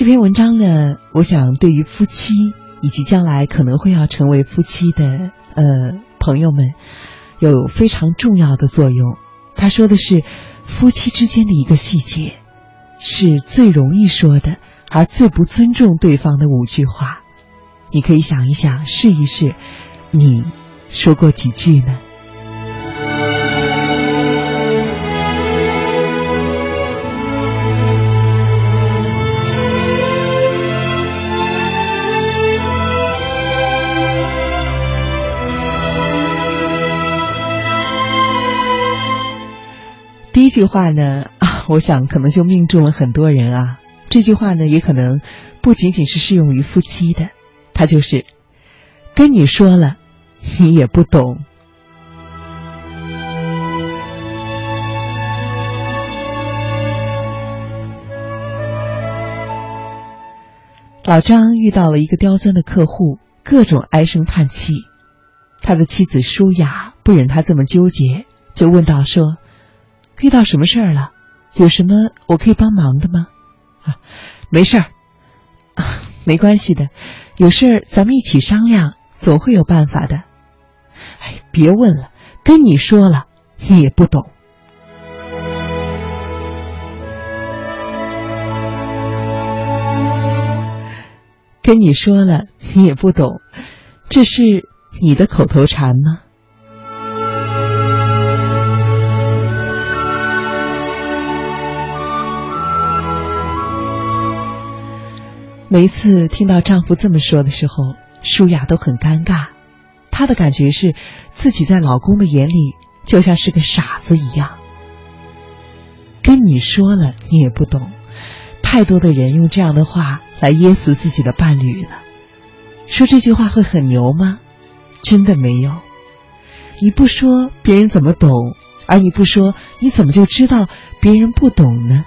这篇文章呢，我想对于夫妻以及将来可能会要成为夫妻的呃朋友们，有非常重要的作用。他说的是夫妻之间的一个细节，是最容易说的，而最不尊重对方的五句话。你可以想一想，试一试，你说过几句呢？句话呢，啊，我想可能就命中了很多人啊。这句话呢，也可能不仅仅是适用于夫妻的，它就是跟你说了，你也不懂。老张遇到了一个刁钻的客户，各种唉声叹气。他的妻子舒雅不忍他这么纠结，就问道：“说。”遇到什么事儿了？有什么我可以帮忙的吗？啊，没事儿，啊，没关系的，有事儿咱们一起商量，总会有办法的。哎，别问了，跟你说了，你也不懂。跟你说了，你也不懂，这是你的口头禅吗？每一次听到丈夫这么说的时候，舒雅都很尴尬。她的感觉是，自己在老公的眼里就像是个傻子一样。跟你说了，你也不懂。太多的人用这样的话来噎死自己的伴侣了。说这句话会很牛吗？真的没有。你不说，别人怎么懂？而你不说，你怎么就知道别人不懂呢？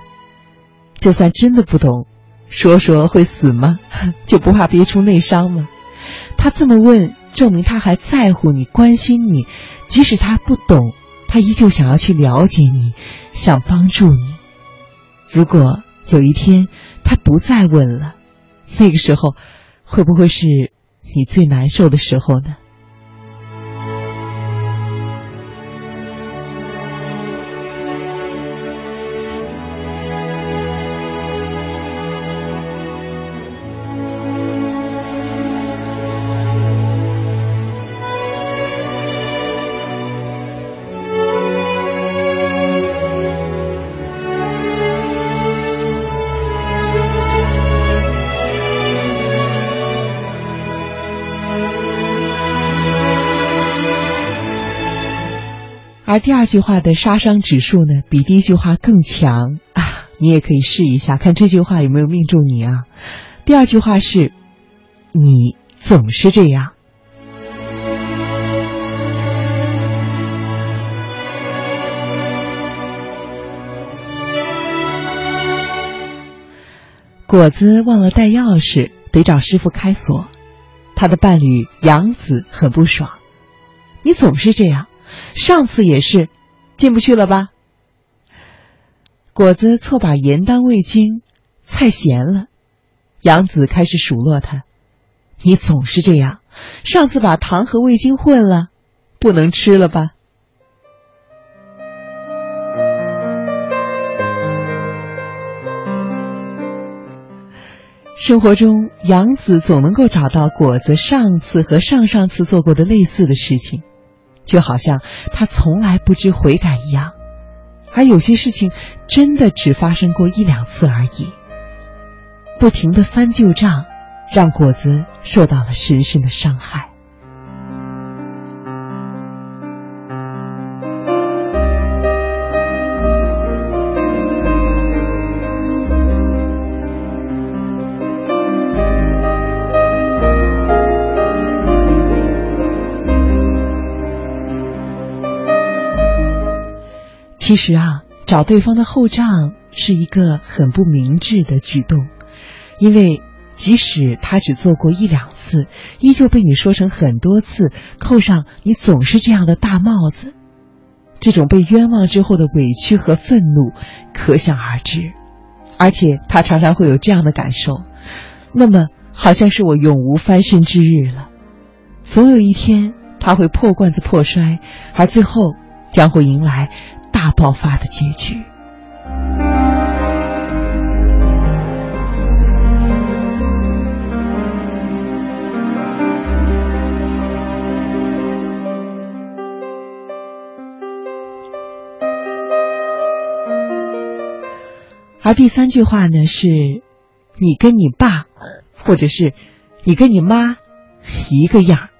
就算真的不懂。说说会死吗？就不怕憋出内伤吗？他这么问，证明他还在乎你，关心你。即使他不懂，他依旧想要去了解你，想帮助你。如果有一天他不再问了，那个时候，会不会是你最难受的时候呢？而第二句话的杀伤指数呢，比第一句话更强啊！你也可以试一下，看这句话有没有命中你啊。第二句话是：你总是这样。果子忘了带钥匙，得找师傅开锁。他的伴侣杨子很不爽，你总是这样。上次也是，进不去了吧？果子错把盐当味精，菜咸了。杨子开始数落他：“你总是这样，上次把糖和味精混了，不能吃了吧？”生活中，杨子总能够找到果子上次和上上次做过的类似的事情。就好像他从来不知悔改一样，而有些事情真的只发生过一两次而已。不停的翻旧账，让果子受到了深深的伤害。其实啊，找对方的后账是一个很不明智的举动，因为即使他只做过一两次，依旧被你说成很多次，扣上你总是这样的大帽子，这种被冤枉之后的委屈和愤怒可想而知。而且他常常会有这样的感受，那么好像是我永无翻身之日了。总有一天他会破罐子破摔，而最后将会迎来大爆发的结局。而第三句话呢，是你跟你爸，或者是你跟你妈一个样。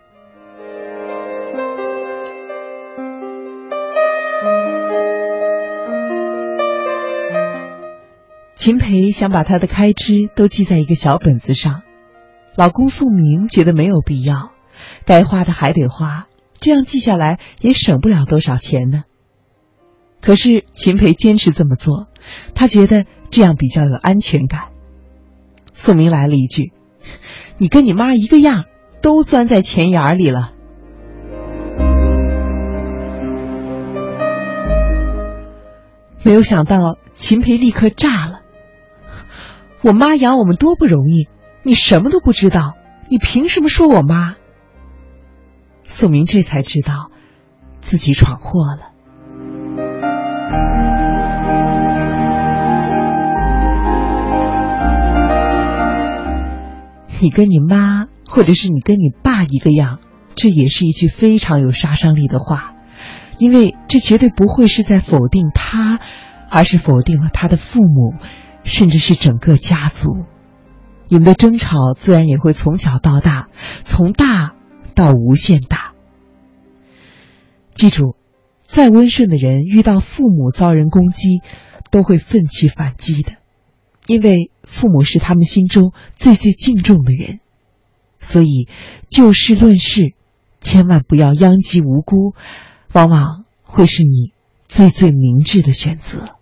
秦培想把他的开支都记在一个小本子上，老公宋明觉得没有必要，该花的还得花，这样记下来也省不了多少钱呢。可是秦培坚持这么做。他觉得这样比较有安全感。宋明来了一句：“你跟你妈一个样，都钻在钱眼里了。”没有想到秦培立刻炸了：“我妈养我们多不容易，你什么都不知道，你凭什么说我妈？”宋明这才知道自己闯祸了。你跟你妈，或者是你跟你爸一个样，这也是一句非常有杀伤力的话，因为这绝对不会是在否定他，而是否定了他的父母，甚至是整个家族。你们的争吵自然也会从小到大，从大到无限大。记住，再温顺的人遇到父母遭人攻击，都会奋起反击的。因为父母是他们心中最最敬重的人，所以就事论事，千万不要殃及无辜，往往会是你最最明智的选择。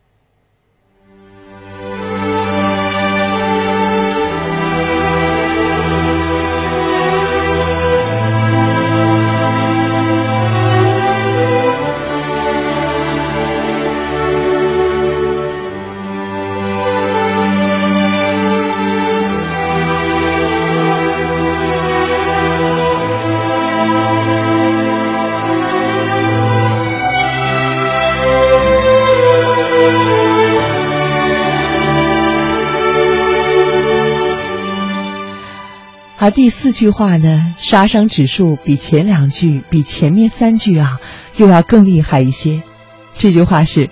而第四句话呢，杀伤指数比前两句、比前面三句啊，又要更厉害一些。这句话是：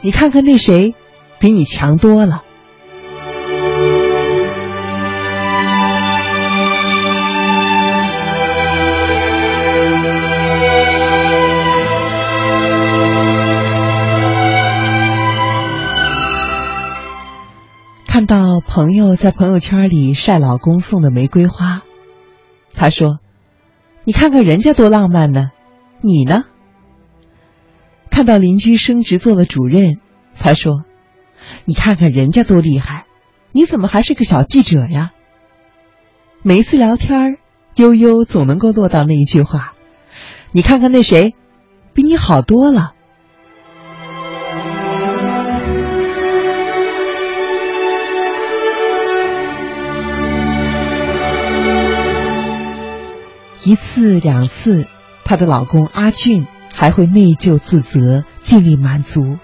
你看看那谁，比你强多了。看到朋友在朋友圈里晒老公送的玫瑰花，他说：“你看看人家多浪漫呢，你呢？”看到邻居升职做了主任，他说：“你看看人家多厉害，你怎么还是个小记者呀？”每一次聊天，悠悠总能够落到那一句话：“你看看那谁，比你好多了。”一次两次，她的老公阿俊还会内疚自责，尽力满足；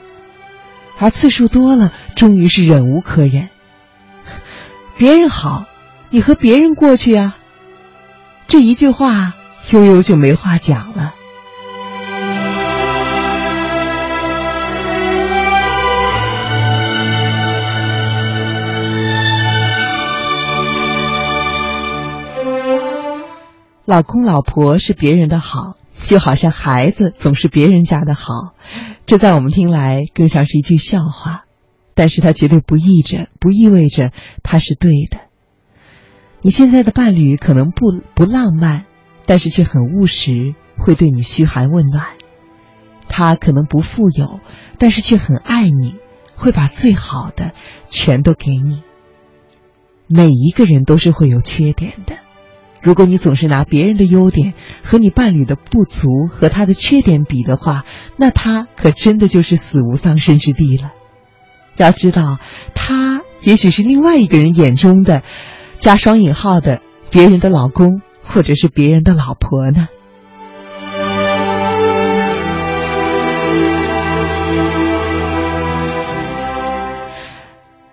而次数多了，终于是忍无可忍。别人好，你和别人过去啊！这一句话，悠悠就没话讲了。老公老婆是别人的好，就好像孩子总是别人家的好，这在我们听来更像是一句笑话，但是它绝对不意着，不意味着它是对的。你现在的伴侣可能不不浪漫，但是却很务实，会对你嘘寒问暖；他可能不富有，但是却很爱你，会把最好的全都给你。每一个人都是会有缺点的。如果你总是拿别人的优点和你伴侣的不足和他的缺点比的话，那他可真的就是死无葬身之地了。要知道，他也许是另外一个人眼中的加双引号的别人的老公，或者是别人的老婆呢。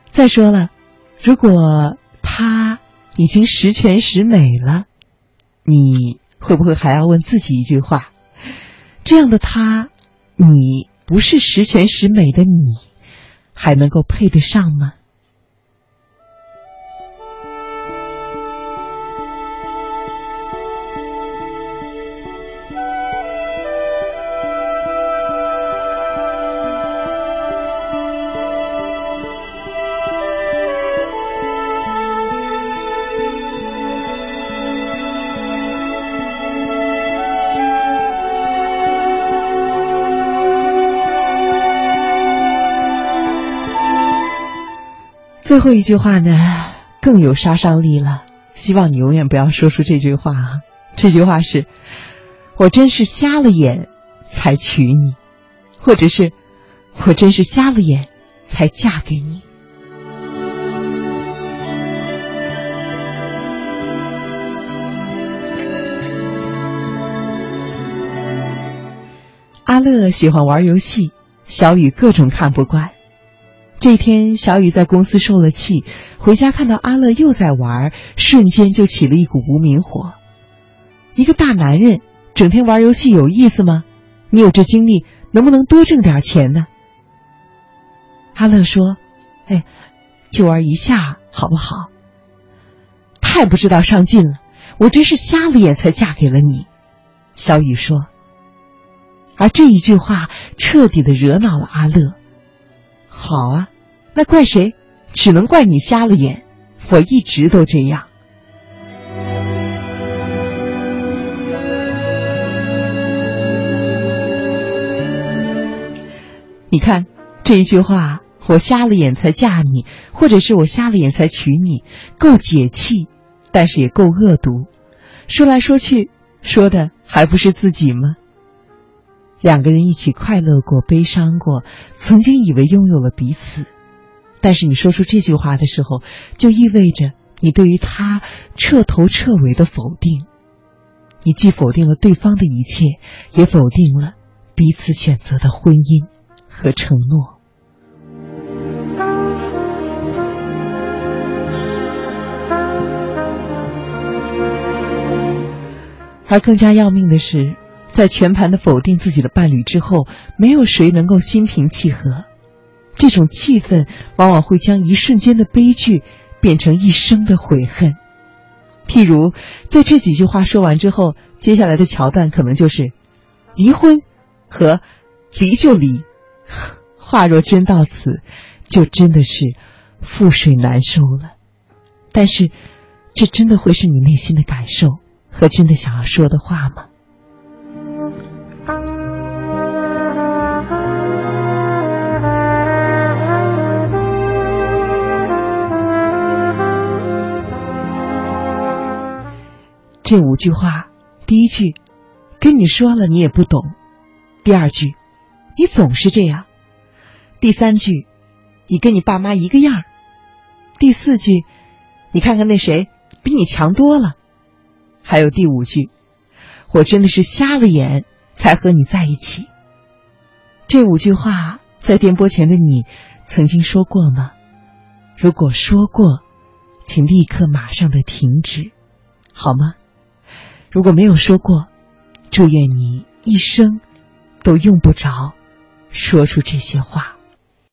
再说了，如果他已经十全十美了，你会不会还要问自己一句话：这样的他，你不是十全十美的你，还能够配得上吗？后一句话呢，更有杀伤力了。希望你永远不要说出这句话啊！这句话是：“我真是瞎了眼才娶你，或者是我真是瞎了眼才嫁给你。”阿乐喜欢玩游戏，小雨各种看不惯。这天，小雨在公司受了气，回家看到阿乐又在玩，瞬间就起了一股无名火。一个大男人整天玩游戏有意思吗？你有这精力，能不能多挣点钱呢？阿乐说：“哎，就玩一下好不好？”太不知道上进了，我真是瞎了眼才嫁给了你。小雨说。而这一句话彻底的惹恼了阿乐。好啊。那怪谁？只能怪你瞎了眼。我一直都这样。你看这一句话，我瞎了眼才嫁你，或者是我瞎了眼才娶你，够解气，但是也够恶毒。说来说去，说的还不是自己吗？两个人一起快乐过，悲伤过，曾经以为拥有了彼此。但是你说出这句话的时候，就意味着你对于他彻头彻尾的否定。你既否定了对方的一切，也否定了彼此选择的婚姻和承诺。而更加要命的是，在全盘的否定自己的伴侣之后，没有谁能够心平气和。这种气氛往往会将一瞬间的悲剧变成一生的悔恨。譬如，在这几句话说完之后，接下来的桥段可能就是离婚和离就离。话若真到此，就真的是覆水难收了。但是，这真的会是你内心的感受和真的想要说的话吗？这五句话，第一句，跟你说了你也不懂；第二句，你总是这样；第三句，你跟你爸妈一个样；第四句，你看看那谁比你强多了；还有第五句，我真的是瞎了眼才和你在一起。这五句话在电波前的你曾经说过吗？如果说过，请立刻马上的停止，好吗？如果没有说过，祝愿你一生都用不着说出这些话。